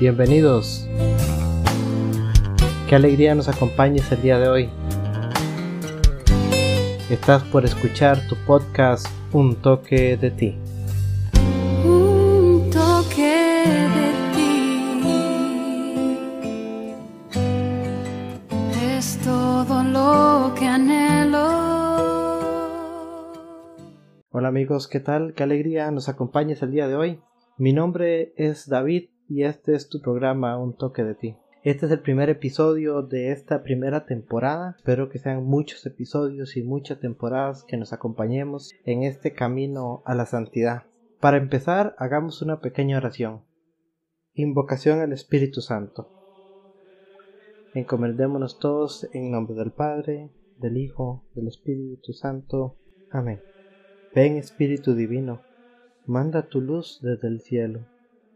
Bienvenidos. Qué alegría nos acompañes el día de hoy. Estás por escuchar tu podcast Un toque de ti. Un toque de ti es todo lo que anhelo. Hola amigos, ¿qué tal? Qué alegría nos acompañes el día de hoy. Mi nombre es David y este es tu programa Un toque de ti. Este es el primer episodio de esta primera temporada. Espero que sean muchos episodios y muchas temporadas que nos acompañemos en este camino a la santidad. Para empezar, hagamos una pequeña oración. Invocación al Espíritu Santo. Encomendémonos todos en nombre del Padre, del Hijo, del Espíritu Santo. Amén. Ven Espíritu Divino, manda tu luz desde el cielo,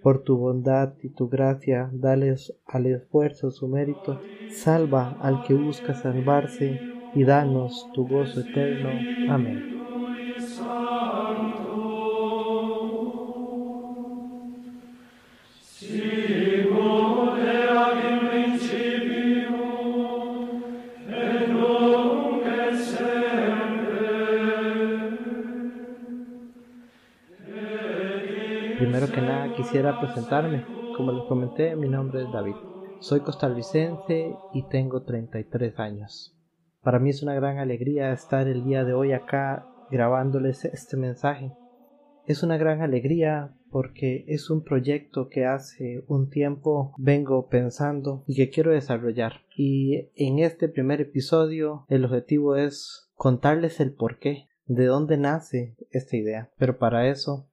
Por tu bondad y tu gracia, dales al esfuerzo su mérito, salva al que busca salvarse, y danos tu gozo eterno. Amén. Quisiera presentarme. Como les comenté, mi nombre es David. Soy costarricense y tengo 33 años. Para mí es una gran alegría estar el día de hoy acá grabándoles este mensaje. Es una gran alegría porque es un proyecto que hace un tiempo vengo pensando y que quiero desarrollar. Y en este primer episodio el objetivo es contarles el porqué, de dónde nace esta idea. Pero para eso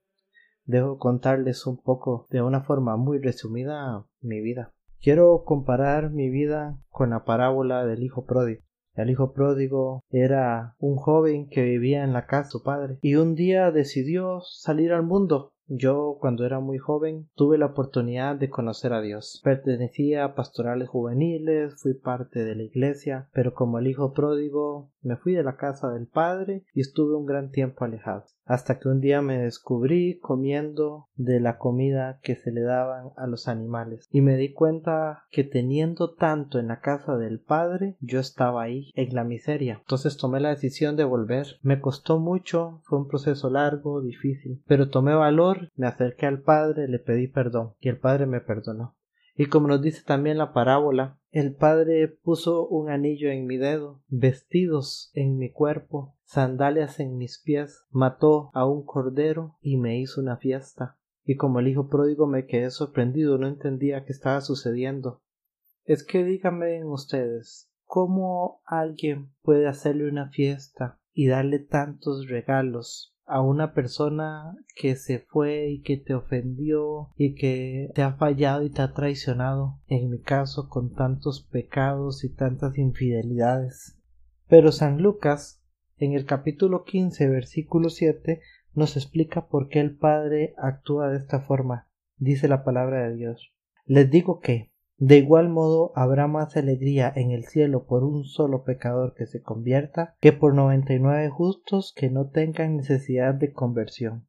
debo contarles un poco de una forma muy resumida mi vida. Quiero comparar mi vida con la parábola del hijo pródigo. El hijo pródigo era un joven que vivía en la casa de su padre y un día decidió salir al mundo. Yo, cuando era muy joven, tuve la oportunidad de conocer a Dios. Pertenecía a pastorales juveniles, fui parte de la iglesia, pero como el hijo pródigo me fui de la casa del padre y estuve un gran tiempo alejado hasta que un día me descubrí comiendo de la comida que se le daban a los animales. Y me di cuenta que teniendo tanto en la casa del padre yo estaba ahí en la miseria. Entonces tomé la decisión de volver. Me costó mucho fue un proceso largo difícil pero tomé valor me acerqué al padre le pedí perdón y el padre me perdonó y como nos dice también la parábola, el Padre puso un anillo en mi dedo, vestidos en mi cuerpo, sandalias en mis pies, mató a un cordero y me hizo una fiesta. Y como el hijo pródigo me quedé sorprendido, no entendía qué estaba sucediendo. Es que díganme ustedes, ¿cómo alguien puede hacerle una fiesta y darle tantos regalos a una persona que se fue y que te ofendió y que te ha fallado y te ha traicionado, en mi caso con tantos pecados y tantas infidelidades. Pero San Lucas, en el capítulo 15, versículo 7, nos explica por qué el Padre actúa de esta forma. Dice la palabra de Dios. Les digo que, de igual modo habrá más alegría en el cielo por un solo pecador que se convierta que por noventa y nueve justos que no tengan necesidad de conversión.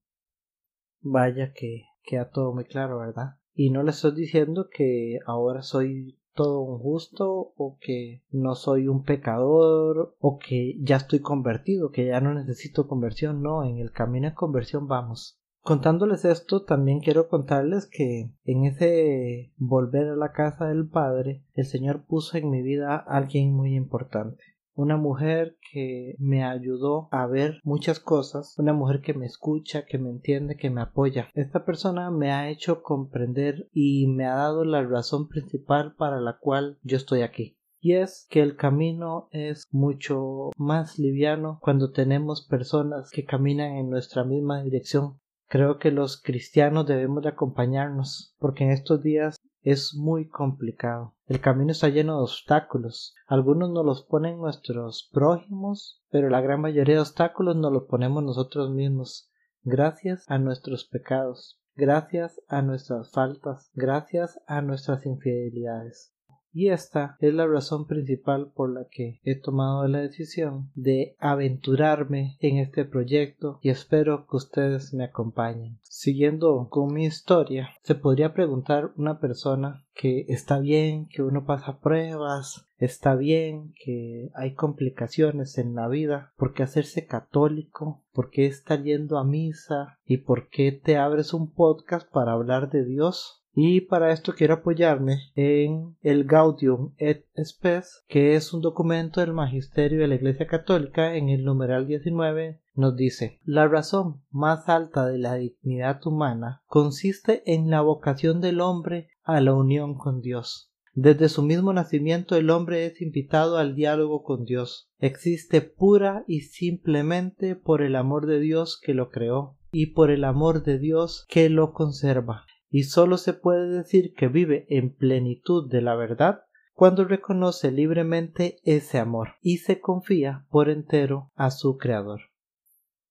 Vaya que queda todo muy claro, ¿verdad? Y no le estoy diciendo que ahora soy todo un justo o que no soy un pecador o que ya estoy convertido, que ya no necesito conversión, no, en el camino de conversión vamos. Contándoles esto, también quiero contarles que en ese volver a la casa del Padre, el Señor puso en mi vida a alguien muy importante. una mujer que me ayudó a ver muchas cosas, una mujer que me escucha, que me entiende, que me apoya. Esta persona me ha hecho comprender y me ha dado la razón principal para la cual yo estoy aquí. Y es que el camino es mucho más liviano cuando tenemos personas que caminan en nuestra misma dirección. Creo que los cristianos debemos de acompañarnos porque en estos días es muy complicado. El camino está lleno de obstáculos. Algunos nos los ponen nuestros prójimos, pero la gran mayoría de obstáculos nos los ponemos nosotros mismos, gracias a nuestros pecados, gracias a nuestras faltas, gracias a nuestras infidelidades. Y esta es la razón principal por la que he tomado la decisión de aventurarme en este proyecto y espero que ustedes me acompañen. Siguiendo con mi historia, se podría preguntar una persona que está bien, que uno pasa pruebas, está bien, que hay complicaciones en la vida, ¿por qué hacerse católico? ¿Por qué estar yendo a misa? ¿Y por qué te abres un podcast para hablar de Dios? Y para esto quiero apoyarme en el Gaudium et Spes, que es un documento del Magisterio de la Iglesia Católica en el numeral 19 nos dice la razón más alta de la dignidad humana consiste en la vocación del hombre a la unión con Dios. Desde su mismo nacimiento el hombre es invitado al diálogo con Dios. Existe pura y simplemente por el amor de Dios que lo creó y por el amor de Dios que lo conserva y sólo se puede decir que vive en plenitud de la verdad cuando reconoce libremente ese amor y se confía por entero a su Creador.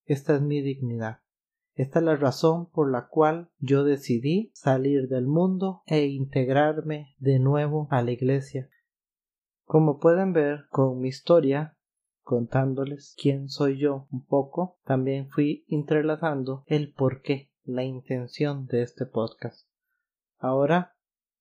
Esta es mi dignidad. Esta es la razón por la cual yo decidí salir del mundo e integrarme de nuevo a la Iglesia. Como pueden ver con mi historia, contándoles quién soy yo un poco, también fui entrelazando el por qué la intención de este podcast. Ahora,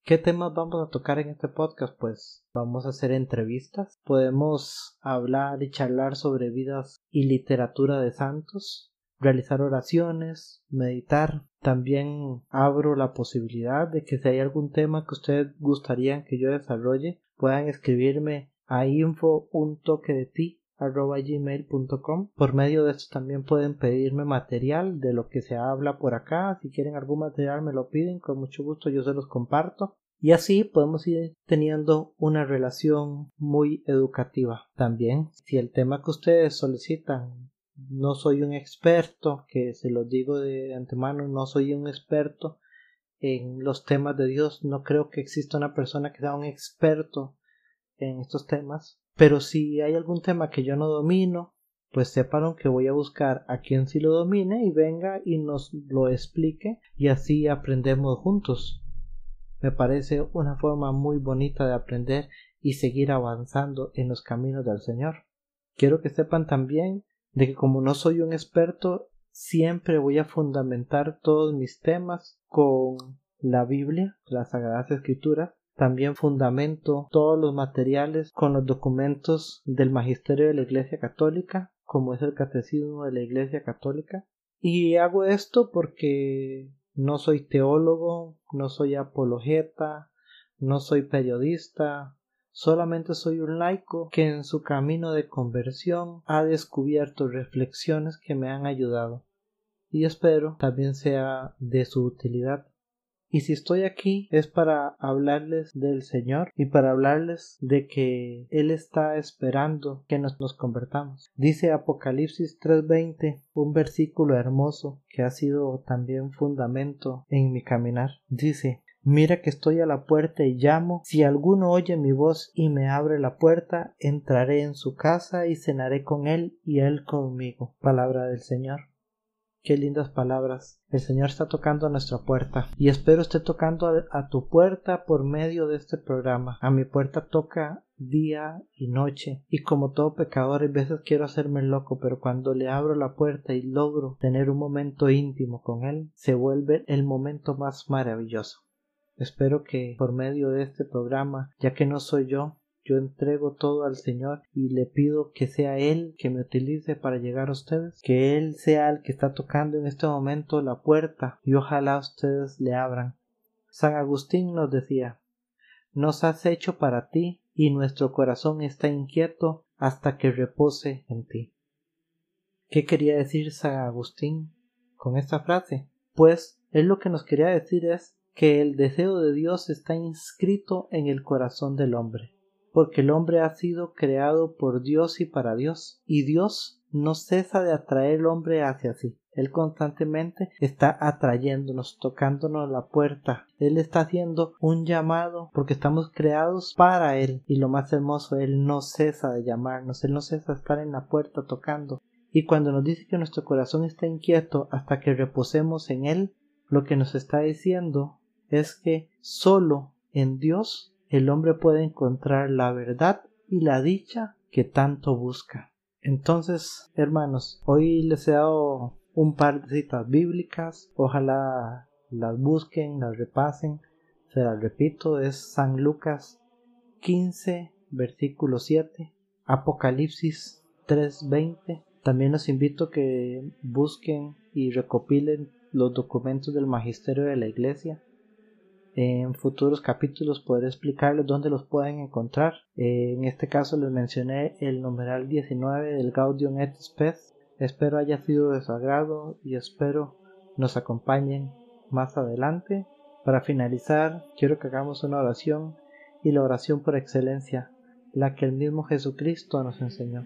¿qué temas vamos a tocar en este podcast? Pues vamos a hacer entrevistas, podemos hablar y charlar sobre vidas y literatura de santos, realizar oraciones, meditar. También abro la posibilidad de que si hay algún tema que ustedes gustarían que yo desarrolle, puedan escribirme a info un toque de ti gmail.com. Por medio de esto también pueden pedirme material de lo que se habla por acá. Si quieren algún material me lo piden, con mucho gusto yo se los comparto. Y así podemos ir teniendo una relación muy educativa. También, si el tema que ustedes solicitan no soy un experto, que se los digo de antemano, no soy un experto en los temas de Dios, no creo que exista una persona que sea un experto en estos temas, pero si hay algún tema que yo no domino, pues sepan que voy a buscar a quien sí lo domine y venga y nos lo explique y así aprendemos juntos. Me parece una forma muy bonita de aprender y seguir avanzando en los caminos del Señor. Quiero que sepan también de que como no soy un experto, siempre voy a fundamentar todos mis temas con la Biblia, las Sagradas Escrituras, también fundamento todos los materiales con los documentos del Magisterio de la Iglesia Católica, como es el Catecismo de la Iglesia Católica. Y hago esto porque no soy teólogo, no soy apologeta, no soy periodista, solamente soy un laico que en su camino de conversión ha descubierto reflexiones que me han ayudado y espero también sea de su utilidad. Y si estoy aquí es para hablarles del Señor y para hablarles de que Él está esperando que nos, nos convertamos. Dice Apocalipsis 3:20, un versículo hermoso que ha sido también fundamento en mi caminar. Dice, Mira que estoy a la puerta y llamo. Si alguno oye mi voz y me abre la puerta, entraré en su casa y cenaré con él y él conmigo. Palabra del Señor. Qué lindas palabras. El Señor está tocando a nuestra puerta y espero esté tocando a, tu puerta por medio de este programa. A mi puerta toca día y noche y como todo pecador a veces quiero hacerme loco pero cuando le abro la puerta y logro tener un momento íntimo con él se vuelve el momento más maravilloso. Espero que por medio de este programa, ya que no soy yo, yo entrego todo al Señor y le pido que sea Él que me utilice para llegar a ustedes, que Él sea el que está tocando en este momento la puerta y ojalá ustedes le abran. San Agustín nos decía, nos has hecho para ti y nuestro corazón está inquieto hasta que repose en ti. ¿Qué quería decir San Agustín con esta frase? Pues él lo que nos quería decir es que el deseo de Dios está inscrito en el corazón del hombre, porque el hombre ha sido creado por Dios y para Dios, y Dios no cesa de atraer al hombre hacia sí. Él constantemente está atrayéndonos, tocándonos la puerta. Él está haciendo un llamado porque estamos creados para Él. Y lo más hermoso, Él no cesa de llamarnos, Él no cesa de estar en la puerta tocando. Y cuando nos dice que nuestro corazón está inquieto hasta que reposemos en Él, lo que nos está diciendo es que solo en Dios el hombre puede encontrar la verdad y la dicha que tanto busca. Entonces, hermanos, hoy les he dado un par de citas bíblicas, ojalá las busquen, las repasen, se las repito, es San Lucas 15, versículo 7, Apocalipsis 3:20. También los invito a que busquen y recopilen los documentos del magisterio de la iglesia. En futuros capítulos podré explicarles dónde los pueden encontrar. En este caso les mencioné el numeral 19 del Gaudium et Spes Espero haya sido de su agrado y espero nos acompañen más adelante. Para finalizar, quiero que hagamos una oración y la oración por excelencia, la que el mismo Jesucristo nos enseñó.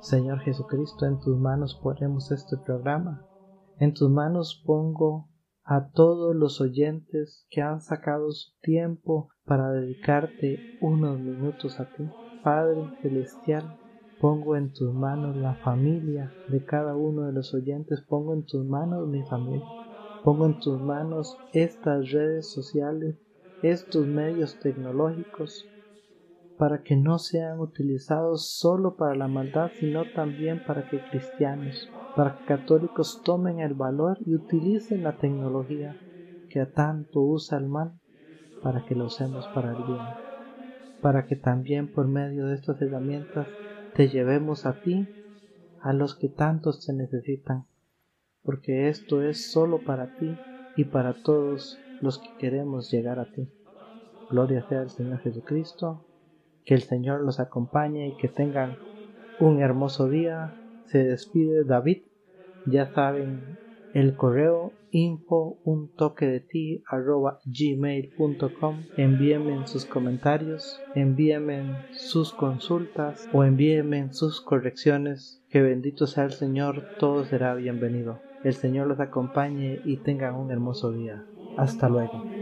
Señor Jesucristo, en tus manos ponemos este programa. En tus manos pongo a todos los oyentes que han sacado su tiempo para dedicarte unos minutos a ti. Padre Celestial, pongo en tus manos la familia de cada uno de los oyentes, pongo en tus manos mi familia, pongo en tus manos estas redes sociales, estos medios tecnológicos, para que no sean utilizados solo para la maldad, sino también para que cristianos, para que católicos tomen el valor y utilicen la tecnología que tanto usa el mal para que lo usemos para el bien, para que también por medio de estas herramientas te llevemos a ti, a los que tantos te necesitan, porque esto es solo para ti y para todos los que queremos llegar a ti. Gloria sea al Señor Jesucristo, que el Señor los acompañe y que tengan un hermoso día. Se despide David. Ya saben, el correo info un toque de ti arroba gmail.com envíenme sus comentarios envíenme sus consultas o envíenme sus correcciones. Que bendito sea el Señor todo será bienvenido. El Señor los acompañe y tengan un hermoso día. Hasta luego